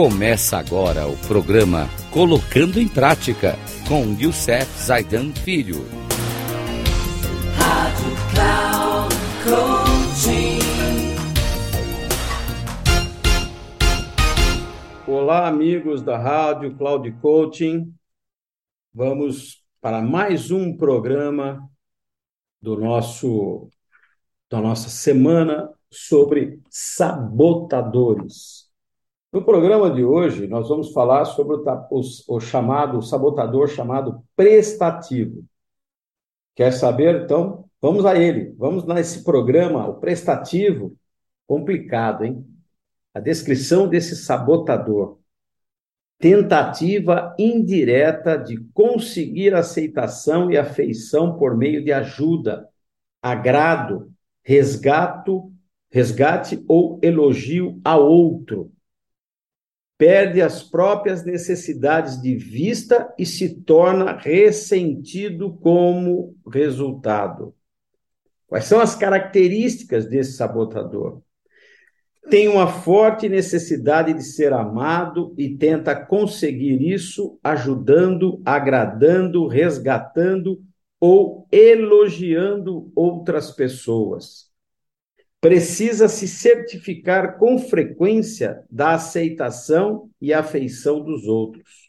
Começa agora o programa Colocando em Prática com Youssef Zaidan Filho. Rádio Cloud Coaching. Olá, amigos da Rádio Cloud Coaching. Vamos para mais um programa do nosso da nossa semana sobre sabotadores. No programa de hoje, nós vamos falar sobre o, o, o chamado o sabotador chamado prestativo. Quer saber? Então, vamos a ele. Vamos nesse programa, o prestativo, complicado, hein? A descrição desse sabotador. Tentativa indireta de conseguir aceitação e afeição por meio de ajuda, agrado, resgato, resgate ou elogio a outro perde as próprias necessidades de vista e se torna ressentido como resultado. Quais são as características desse sabotador? Tem uma forte necessidade de ser amado e tenta conseguir isso ajudando, agradando, resgatando ou elogiando outras pessoas precisa se certificar com frequência da aceitação e afeição dos outros.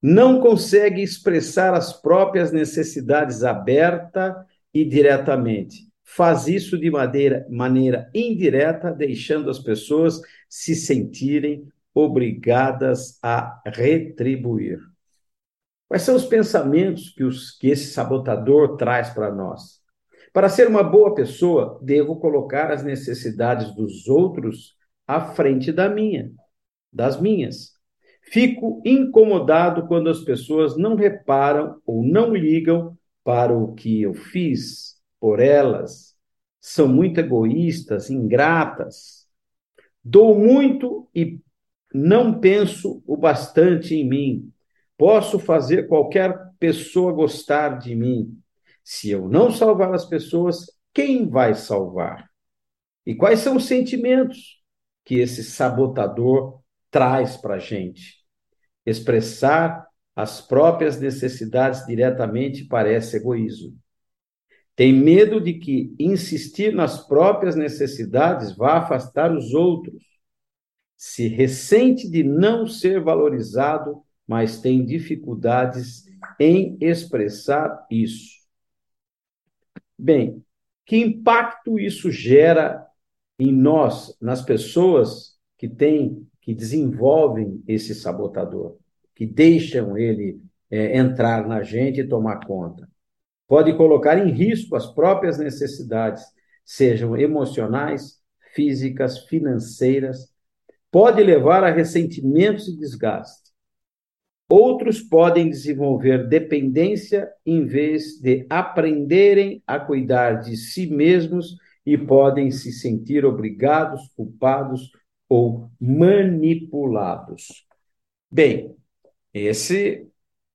Não consegue expressar as próprias necessidades aberta e diretamente. Faz isso de maneira, maneira indireta, deixando as pessoas se sentirem obrigadas a retribuir. Quais são os pensamentos que, os, que esse sabotador traz para nós? Para ser uma boa pessoa, devo colocar as necessidades dos outros à frente da minha, das minhas. Fico incomodado quando as pessoas não reparam ou não ligam para o que eu fiz por elas. São muito egoístas, ingratas. Dou muito e não penso o bastante em mim. Posso fazer qualquer pessoa gostar de mim. Se eu não salvar as pessoas, quem vai salvar? E quais são os sentimentos que esse sabotador traz para a gente? Expressar as próprias necessidades diretamente parece egoísmo. Tem medo de que insistir nas próprias necessidades vá afastar os outros. Se ressente de não ser valorizado, mas tem dificuldades em expressar isso. Bem, que impacto isso gera em nós, nas pessoas que têm, que desenvolvem esse sabotador, que deixam ele é, entrar na gente e tomar conta? Pode colocar em risco as próprias necessidades, sejam emocionais, físicas, financeiras, pode levar a ressentimentos e desgaste. Outros podem desenvolver dependência em vez de aprenderem a cuidar de si mesmos e podem se sentir obrigados, culpados ou manipulados. Bem, esse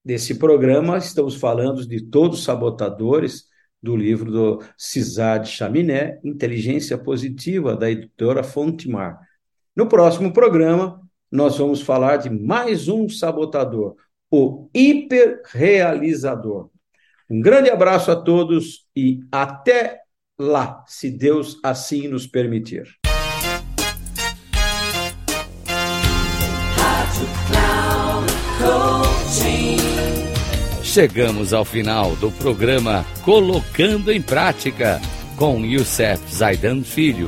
desse programa estamos falando de todos os sabotadores do livro do Cisad Chaminé, Inteligência Positiva, da editora Fontemar. No próximo programa, nós vamos falar de mais um sabotador, o hiperrealizador. Um grande abraço a todos e até lá, se Deus assim nos permitir. Chegamos ao final do programa Colocando em Prática com Youssef Zaidan Filho.